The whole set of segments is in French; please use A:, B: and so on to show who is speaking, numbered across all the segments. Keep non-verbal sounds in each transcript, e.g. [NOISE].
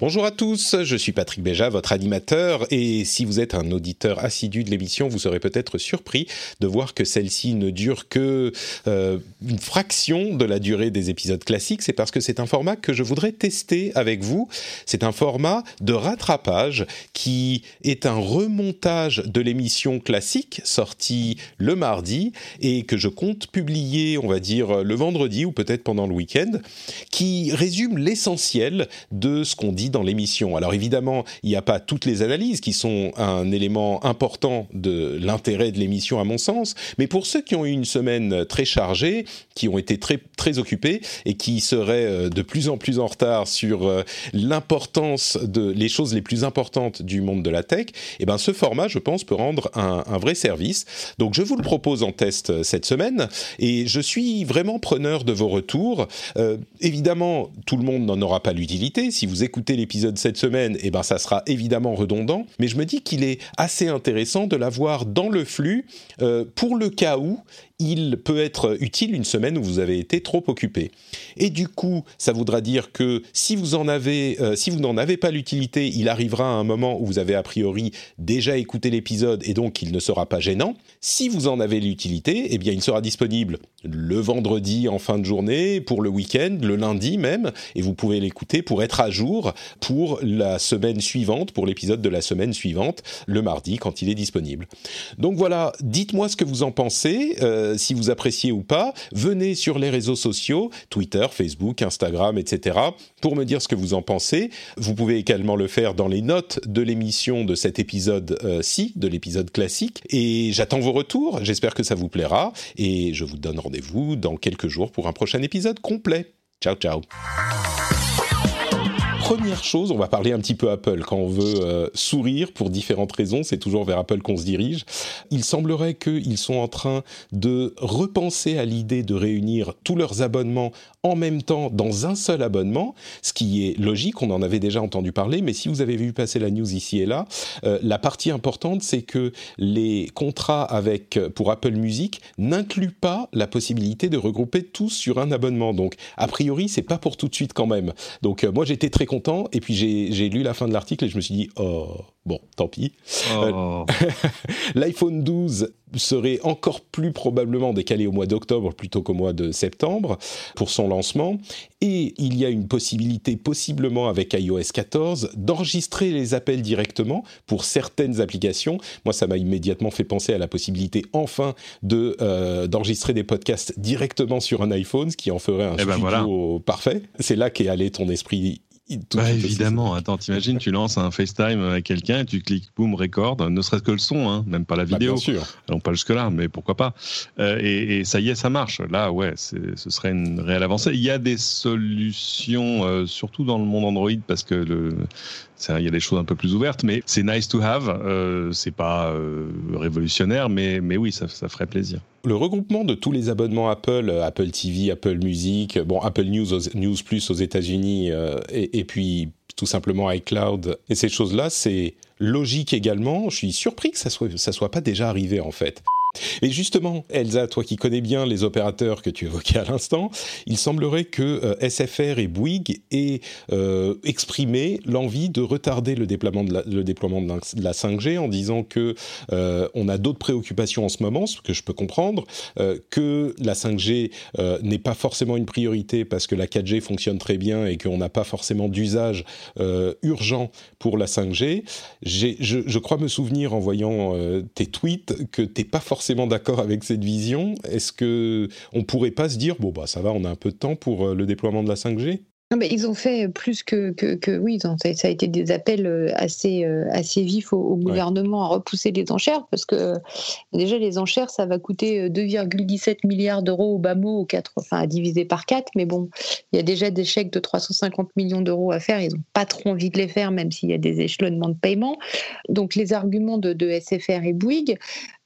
A: Bonjour à tous, je suis Patrick Béja, votre animateur, et si vous êtes un auditeur assidu de l'émission, vous serez peut-être surpris de voir que celle-ci ne dure que euh, une fraction de la durée des épisodes classiques. C'est parce que c'est un format que je voudrais tester avec vous. C'est un format de rattrapage qui est un remontage de l'émission classique sortie le mardi et que je compte publier, on va dire, le vendredi ou peut-être pendant le week-end, qui résume l'essentiel de ce qu'on dit dans l'émission. Alors évidemment, il n'y a pas toutes les analyses qui sont un élément important de l'intérêt de l'émission à mon sens, mais pour ceux qui ont eu une semaine très chargée, qui ont été très très occupés et qui seraient euh, de plus en plus en retard sur euh, l'importance de les choses les plus importantes du monde de la tech, eh ben ce format, je pense, peut rendre un, vrai service. Donc je vous le propose en test euh, cette semaine et je suis vraiment preneur de vos retours. Évidemment, tout le monde n'en aura pas l'utilité. Si vous écoutez l'épisode cette semaine, eh ben ça sera évidemment redondant, mais je me dis qu'il est assez intéressant de l'avoir dans le flux euh, pour le cas où il peut être utile une semaine où vous avez été trop occupé. Et du coup, ça voudra dire que si vous euh, n'en avez pas l'utilité, il arrivera à un moment où vous avez a priori déjà écouté l'épisode et donc il ne sera pas gênant. Si vous en avez l'utilité, eh bien il sera disponible le vendredi en fin de journée, pour le week-end, le lundi même, et vous pouvez l'écouter pour être à jour pour la semaine suivante, pour l'épisode de la semaine suivante, le mardi quand il est disponible. Donc voilà, dites-moi ce que vous en pensez. Euh, si vous appréciez ou pas, venez sur les réseaux sociaux, Twitter, Facebook, Instagram, etc., pour me dire ce que vous en pensez. Vous pouvez également le faire dans les notes de l'émission de cet épisode-ci, de l'épisode classique. Et j'attends vos retours, j'espère que ça vous plaira, et je vous donne rendez-vous dans quelques jours pour un prochain épisode complet. Ciao, ciao première chose, on va parler un petit peu Apple. Quand on veut euh, sourire pour différentes raisons, c'est toujours vers Apple qu'on se dirige. Il semblerait qu'ils sont en train de repenser à l'idée de réunir tous leurs abonnements en même temps dans un seul abonnement, ce qui est logique, on en avait déjà entendu parler, mais si vous avez vu passer la news ici et là, euh, la partie importante, c'est que les contrats avec, pour Apple Music n'incluent pas la possibilité de regrouper tous sur un abonnement. Donc, a priori, c'est pas pour tout de suite quand même. Donc, euh, moi, j'étais très content, et puis j'ai lu la fin de l'article et je me suis dit, oh, bon, tant pis.
B: Oh. [LAUGHS]
A: L'iPhone 12 serait encore plus probablement décalé au mois d'octobre plutôt qu'au mois de septembre pour son lancement. Et il y a une possibilité, possiblement avec iOS 14, d'enregistrer les appels directement pour certaines applications. Moi, ça m'a immédiatement fait penser à la possibilité, enfin, de euh, d'enregistrer des podcasts directement sur un iPhone, ce qui en ferait un
B: Eh ben
A: studio
B: voilà.
A: parfait. C'est là qu'est allé ton esprit. Tout
B: Bah évidemment, attends, t'imagines, tu lances un FaceTime avec quelqu'un, tu cliques, boum, record, ne serait-ce que le son, hein, même pas la
A: Bah,
B: vidéo.
A: bien sûr.
B: Allons pas jusque-là, mais pourquoi pas. Euh, et, et ça y est, ça marche. Là, ouais, ce serait une réelle avancée. Il y a des solutions, euh, surtout dans le monde Android, parce que le, il y a des choses un peu plus ouvertes, mais c'est nice to have. Euh, c'est pas euh, révolutionnaire, mais, mais oui, ça, ferait plaisir.
A: le regroupement de tous les abonnements Apple, euh, Apple TV, Apple Music, bon Apple News, News Plus aux États-Unis, euh, et, et puis tout simplement iCloud et ces choses-là, c'est logique également. Je suis surpris que ça soit ça soit pas déjà arrivé en fait. Et justement, Elsa, toi qui connais bien les opérateurs que tu évoquais à l'instant, il semblerait que euh, SFR et Bouygues aient euh, exprimé l'envie de retarder le déploiement de la, le déploiement de la, de la 5G en disant que euh, on a d'autres préoccupations en ce moment, ce que je peux comprendre, que la 5G euh, n'est pas forcément une priorité parce que la 4G fonctionne très bien et qu'on n'a pas forcément d'usage urgent pour la 5G. J'ai- Je, je crois me souvenir en voyant tes tweets que t'es pas forcément d'accord avec cette vision. Est-ce que on pourrait pas se dire bon bah ça va, on a un peu de temps pour euh, le déploiement de la 5G
C: ils ont fait plus que, que, oui, ça a été des appels euh, assez, euh, assez vifs au, gouvernement à repousser les enchères parce que déjà les enchères ça va coûter 2,17 euh, milliards d'euros au bas mot, enfin à diviser par 4, mais bon, il y a déjà des chèques de 350 millions d'euros à faire, ils n'ont pas trop envie de les faire même s'il y a des échelonnements de paiement. Donc les arguments de, de SFR et Bouygues,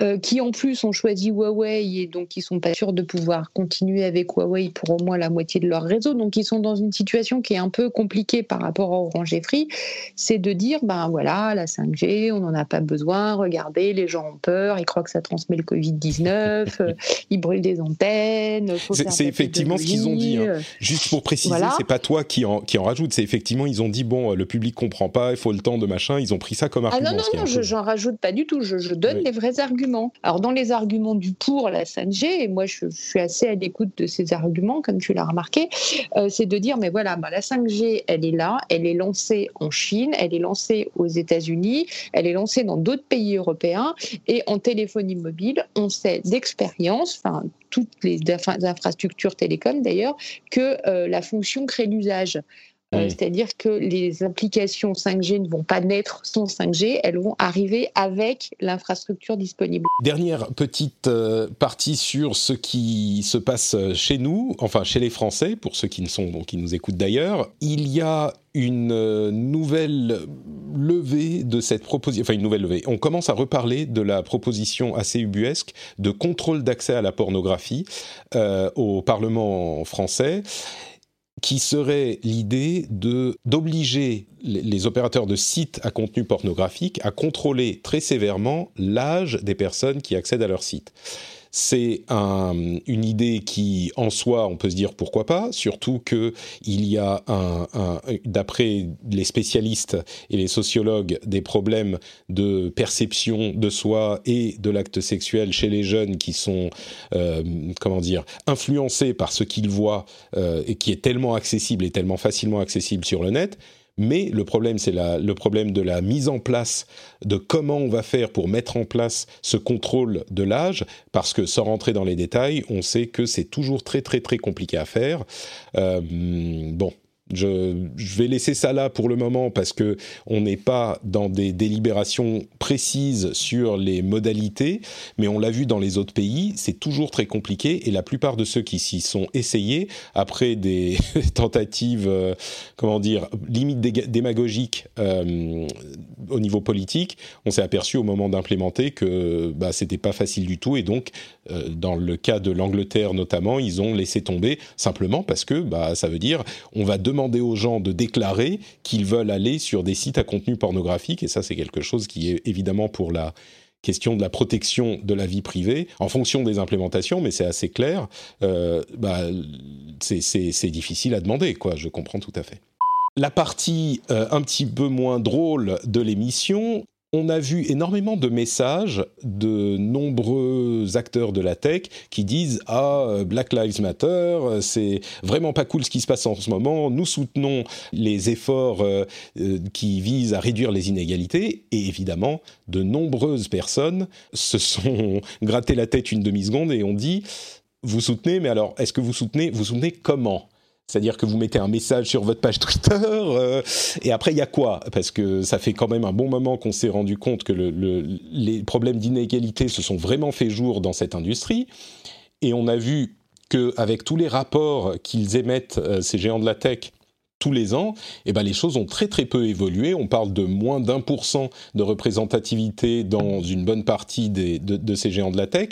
C: euh, qui en plus ont choisi Huawei et donc ils sont pas sûrs de pouvoir continuer avec Huawei pour au moins la moitié de leur réseau. Donc ils sont dans une situation qui est un peu compliquée par rapport à Orange et Free. C'est de dire, ben voilà, la 5G, on n'en a pas besoin. Regardez, les gens ont peur, ils croient que ça transmet le Covid-19, [LAUGHS] euh, ils brûlent des antennes.
A: C'est effectivement ce qu'ils ont dit. Hein. Juste pour préciser, c'est pas toi qui en, qui en rajoute. C'est effectivement, ils ont dit, bon, le public comprend pas, il faut le temps de machin. Ils ont pris ça comme argument.
C: Ah non, non, non, j'en rajoute pas du tout. Je, je donne les vrais arguments. Alors dans les arguments du pour la 5G, et moi je, suis assez à l'écoute de ces arguments, comme tu l'as remarqué, euh, c'est de dire mais voilà, bah, la 5G elle est là, elle est lancée en Chine, elle est lancée aux États-Unis, elle est lancée dans d'autres pays européens, et en téléphonie mobile, on sait d'expérience, enfin toutes les infrastructures télécom d'ailleurs, que euh, la fonction crée l'usage. Euh. C'est-à-dire que les applications 5G ne vont pas naître sans 5G, elles vont arriver avec l'infrastructure disponible.
A: Dernière petite euh, partie sur ce qui se passe chez nous, enfin chez les Français, pour ceux qui, ne sont, qui nous écoutent d'ailleurs. Il y a une euh, nouvelle levée de cette proposition, enfin une nouvelle levée. On commence à reparler de la proposition assez ubuesque de contrôle d'accès à la pornographie au Parlement français qui serait l'idée d'obliger les, opérateurs de sites à contenu pornographique à contrôler très sévèrement l'âge des personnes qui accèdent à leur site. C'est une idée qui, en soi, on peut se dire pourquoi pas, surtout que il y a, d'après les spécialistes et les sociologues, des problèmes de perception de soi et de l'acte sexuel chez les jeunes qui sont, euh, comment dire, influencés par ce qu'ils voient euh, et qui est tellement accessible et tellement facilement accessible sur le net mais le problème, c'est le problème de la mise en place, de comment on va faire pour mettre en place ce contrôle de l'âge, parce que sans rentrer dans les détails, on sait que c'est toujours très très très compliqué à faire. Euh, bon, je, vais laisser ça là pour le moment parce que on n'est pas dans des délibérations précises sur les modalités, mais on l'a vu dans les autres pays, c'est toujours très compliqué et la plupart de ceux qui s'y sont essayés après des [LAUGHS] tentatives, euh, comment dire, limite démagogiques euh, au niveau politique, on s'est aperçu au moment d'implémenter que bah, c'était pas facile du tout et donc euh, dans le cas de l'Angleterre notamment, ils ont laissé tomber simplement parce que bah, ça veut dire on va demander aux gens de déclarer qu'ils veulent aller sur des sites à contenu pornographique et ça c'est quelque chose qui est évidemment pour la question de la protection de la vie privée en fonction des implémentations, mais c'est assez clair. Euh, bah, c'est difficile à demander, quoi. Je comprends tout à fait. La partie euh, un petit peu moins drôle de l'émission, on a vu énormément de messages de nombreux acteurs de la tech qui disent ah Black Lives Matter c'est vraiment pas cool ce qui se passe en ce moment. Nous soutenons les efforts euh, euh, qui visent à réduire les inégalités et évidemment de nombreuses personnes se sont [LAUGHS] gratté la tête une demi seconde et ont dit vous soutenez mais alors est-ce que vous soutenez vous soutenez comment? C'est-à-dire que vous mettez un message sur votre page Twitter, euh, et après il y a quoi? Parce que ça fait quand même un bon moment qu'on s'est rendu compte que les problèmes d'inégalité se sont vraiment fait jour dans cette industrie, et on a vu qu'avec tous les rapports qu'ils émettent, euh, ces géants de la tech, tous les ans, eh ben les choses ont très très peu évolué. On parle de moins d'un pour cent de représentativité dans une bonne partie de, ces géants de la tech.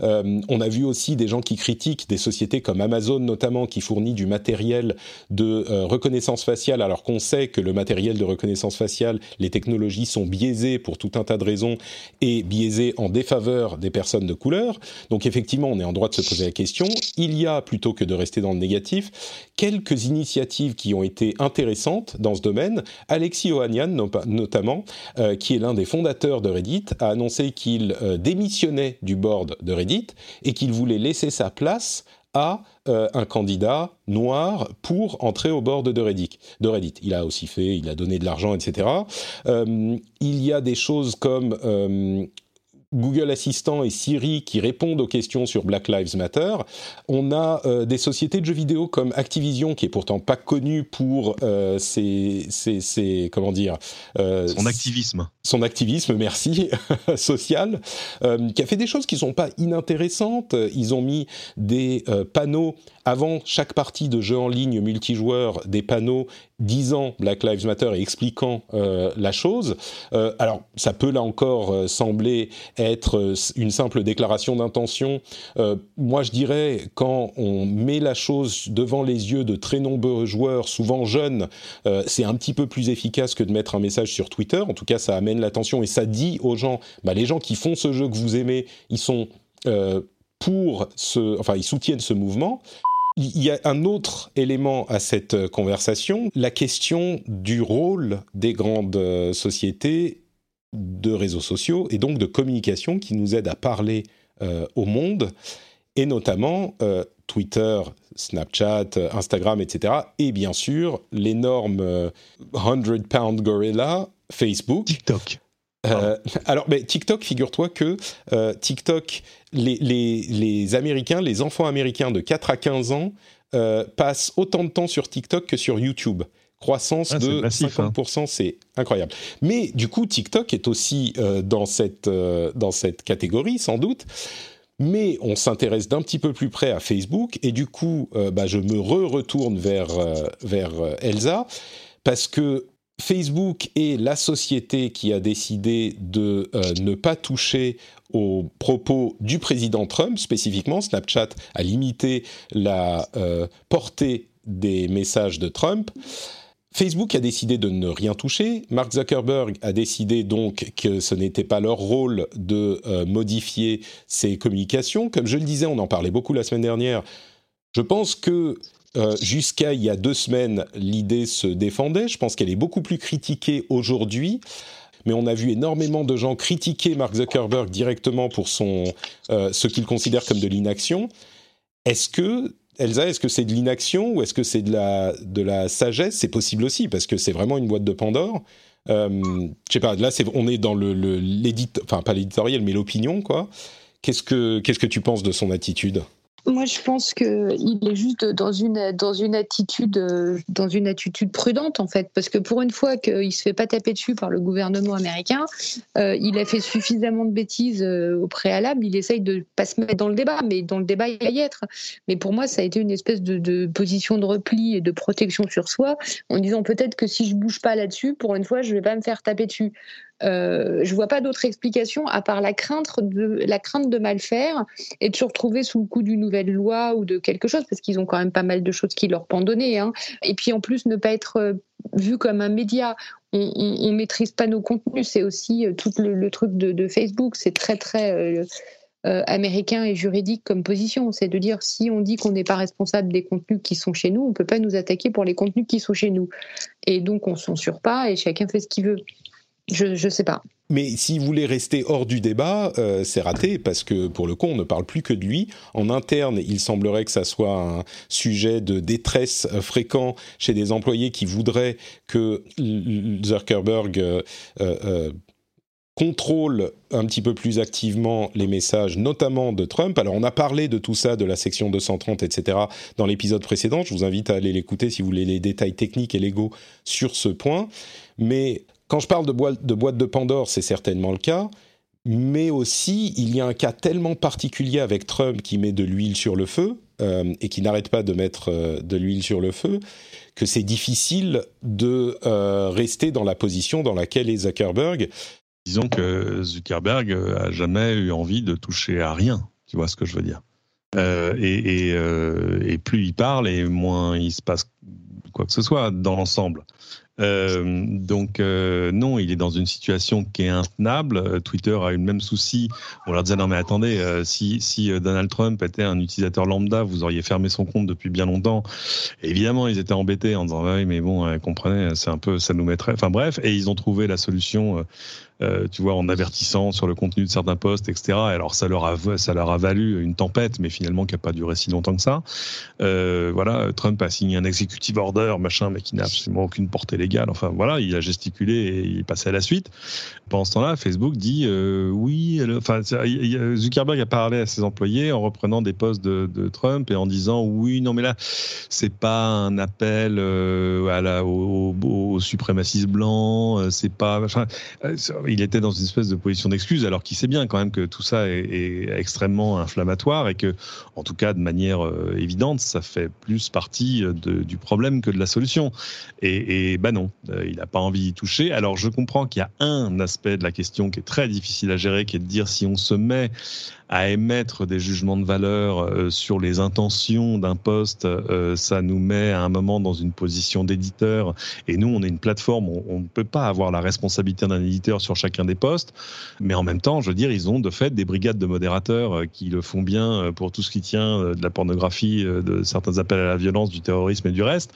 A: Euh, on a vu aussi des gens qui critiquent des sociétés comme Amazon notamment qui fournit du matériel de euh, reconnaissance faciale alors qu'on sait que le matériel de reconnaissance faciale, les technologies sont biaisées pour tout un tas de raisons et biaisées en défaveur des personnes de couleur. Donc effectivement, on est en droit de se poser la question. Il y a, plutôt que de rester dans le négatif, quelques initiatives qui ont intéressantes dans ce domaine. Alexis Ohanian, notamment, euh, qui est l'un des fondateurs de Reddit, a annoncé qu'il euh, démissionnait du board de Reddit et qu'il voulait laisser sa place à euh, un candidat noir pour entrer au board de Reddit. de Reddit. Il a aussi fait, il a donné de l'argent, etc. il y a des choses comme Google Assistant et Siri qui répondent aux questions sur Black Lives Matter. On a euh, des sociétés de jeux vidéo comme Activision, qui est pourtant pas connue pour euh, ses, ses, comment dire
B: euh, son activisme.
A: Son activisme, merci, [LAUGHS] social, qui a fait des choses qui sont pas inintéressantes. Ils ont mis des panneaux avant chaque partie de jeu en ligne multijoueur, des panneaux disant Black Lives Matter et expliquant la chose. alors, ça peut là encore sembler être euh, une simple déclaration d'intention. Euh, moi, je dirais, quand on met la chose devant les yeux de très nombreux joueurs, souvent jeunes, euh, c'est un petit peu plus efficace que de mettre un message sur Twitter. En tout cas, ça amène l'attention et ça dit aux gens, bah, les gens qui font ce jeu que vous aimez, ils sont pour ce, enfin, ils soutiennent ce mouvement. Il y a un autre élément à cette conversation, la question du rôle des grandes sociétés de réseaux sociaux et donc de communication qui nous aide à parler euh, au monde, et notamment euh, Twitter, Snapchat, Instagram, etc. Et bien sûr, l'énorme 100 euh, pound gorilla, Facebook.
B: TikTok.
A: alors, mais TikTok, figure-toi que TikTok, les, les, les, Américains, les enfants américains de 4 à 15 ans passent autant de temps sur TikTok que sur YouTube croissance ah, de 50%, hein. c'est incroyable. Mais du coup, TikTok est aussi euh, dans, cette, euh, dans cette catégorie, sans doute. Mais on s'intéresse d'un petit peu plus près à Facebook, et du coup, euh, bah, je me re-retourne vers, vers Elsa, parce que Facebook est la société qui a décidé de ne pas toucher aux propos du président Trump, spécifiquement. Snapchat a limité la portée des messages de Trump. Facebook a décidé de ne rien toucher. Mark Zuckerberg a décidé donc que ce n'était pas leur rôle de euh, modifier ses communications. Comme je le disais, on en parlait beaucoup la semaine dernière. Je pense que euh, jusqu'à il y a deux semaines, l'idée se défendait. Je pense qu'elle est beaucoup plus critiquée aujourd'hui. Mais on a vu énormément de gens critiquer Mark Zuckerberg directement pour son, euh, ce qu'il considère comme de l'inaction. Est-ce que Elsa, est-ce que c'est de l'inaction ou est-ce que c'est de la, de la sagesse? C'est possible aussi, parce que c'est vraiment une boîte de Pandore. Euh, je sais pas, là, on est dans le, enfin pas l'éditorial, mais l'opinion, quoi. Que, qu'est-ce que tu penses de son attitude?
C: Moi, je pense qu'il est juste dans une, dans une attitude, dans une attitude prudente en fait, parce que pour une fois qu'il se fait pas taper dessus par le gouvernement américain, euh, il a fait suffisamment de bêtises euh, au préalable. Il essaye de pas se mettre dans le débat, mais dans le débat il va y être. Mais pour moi, ça a été une espèce de, de position de repli et de protection sur soi, en disant peut-être que si je bouge pas là-dessus, pour une fois, je vais pas me faire taper dessus. Euh, je vois pas d'autre explication à part la crainte de mal faire et de se retrouver sous le coup d'une nouvelle loi ou de quelque chose parce qu'ils ont quand même pas mal de choses qui leur pendonnaient. Hein. Et puis en plus ne pas être euh, vu comme un média. On, on, maîtrise pas nos contenus. C'est aussi euh, tout le, truc de, Facebook. C'est très très américain et juridique comme position. C'est de dire si on dit qu'on n'est pas responsable des contenus qui sont chez nous, on peut pas nous attaquer pour les contenus qui sont chez nous. Et donc on censure pas et chacun fait ce qu'il veut. Je ne sais pas.
A: Mais s'il voulait rester hors du débat, euh, c'est raté parce que pour le coup, on ne parle plus que de lui. En interne, il semblerait que ça soit un sujet de détresse fréquent chez des employés qui voudraient que Zuckerberg euh, euh, contrôle un petit peu plus activement les messages, notamment de Trump. Alors on a parlé de tout ça, de la section 230, etc., dans l'épisode précédent. Je vous invite à aller l'écouter si vous voulez les détails techniques et légaux sur ce point. Mais quand je parle de boîte de, boîte Pandore, c'est certainement le cas, mais aussi il y a un cas tellement particulier avec Trump qui met de l'huile sur le feu euh, et qui n'arrête pas de mettre euh, de l'huile sur le feu que c'est difficile de euh, rester dans la position dans laquelle est Zuckerberg.
B: Disons que Zuckerberg a jamais eu envie de toucher à rien. Tu vois ce que je veux dire et, plus il parle et moins il se passe quoi que ce soit dans l'ensemble. Euh, donc euh, non, il est dans une situation qui est intenable. Euh, Twitter a eu le même souci. On leur disait non mais attendez, si, si Donald Trump était un utilisateur lambda, vous auriez fermé son compte depuis bien longtemps. évidemment, ils étaient embêtés en disant oui mais bon, comprenez, c'est un peu, ça nous mettrait. Enfin bref, et ils ont trouvé la solution tu vois, en avertissant sur le contenu de certains posts, etc. Alors ça leur a, ça leur a valu une tempête, mais finalement qui n'a pas duré si longtemps que ça. Voilà, Trump a signé un executive order, machin, mais qui n'a absolument aucune portée Enfin voilà, il a gesticulé et il passait à la suite. Pendant ce temps-là, Facebook dit oui. Enfin, Zuckerberg a parlé à ses employés en reprenant des posts de, Trump et en disant oui, non mais là, c'est pas un appel à la, au, au, suprémacisme blanc, c'est pas. Enfin, il était dans une espèce de position d'excuse alors qu'il sait bien quand même que tout ça est, extrêmement inflammatoire et que, en tout cas, de manière évidente, ça fait plus partie du problème que de la solution. Et, et non, euh, il n'a pas envie d'y toucher. Alors je comprends qu'il y a un aspect de la question qui est très difficile à gérer, qui est de dire si on se met à émettre des jugements de valeur euh, sur les intentions d'un poste, euh, ça nous met à un moment dans une position d'éditeur. Et nous, on est une plateforme, on ne peut pas avoir la responsabilité d'un éditeur sur chacun des postes. Mais en même temps, je veux dire, ils ont de fait des brigades de modérateurs euh, qui le font bien pour tout ce qui tient de la pornographie, de certains appels à la violence, du terrorisme et du reste.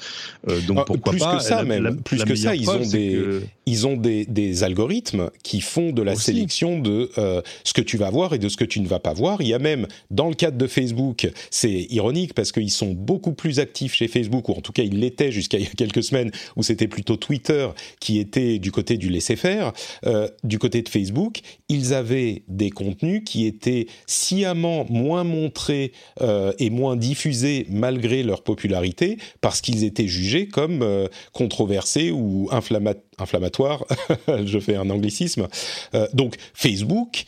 A: Donc ah, pourquoi plus pas que ça, même plus que ça, ils ont des ils ont des, des, algorithmes qui font de la sélection de ce que tu vas voir et de ce que tu ne vas pas voir. Il y a même, dans le cadre de Facebook, c'est ironique parce qu'ils sont beaucoup plus actifs chez Facebook, ou en tout cas ils l'étaient jusqu'à il y a quelques semaines, où c'était plutôt Twitter qui était du côté du laisser-faire. Euh, du côté de Facebook, ils avaient des contenus qui étaient sciemment moins montrés euh, et moins diffusés malgré leur popularité, parce qu'ils étaient jugés comme euh, controversés ou inflammatoires. [LAUGHS] Je fais un anglicisme. donc Facebook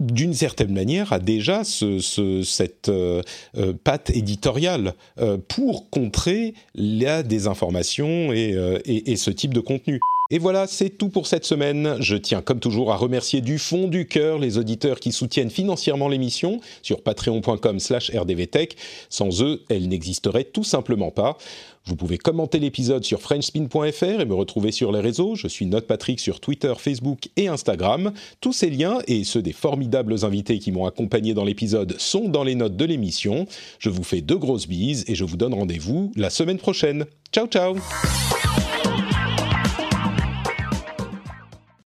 A: d'une certaine manière, a déjà ce, cette euh, euh, patte éditoriale euh, pour contrer la désinformation et, et, et, ce type de contenu. Et voilà, c'est tout pour cette semaine. Je tiens comme toujours à remercier du fond du cœur les auditeurs qui soutiennent financièrement l'émission sur patreon.com slash rdvtech. Sans eux, elle n'existerait tout simplement pas. Vous pouvez commenter l'épisode sur frenchspin.fr et me retrouver sur les réseaux. Je suis Note Patrick sur Twitter, Facebook et Instagram. Tous ces liens et ceux des formidables invités qui m'ont accompagné dans l'épisode sont dans les notes de l'émission. Je vous fais de grosses bises et je vous donne rendez-vous la semaine prochaine. Ciao ciao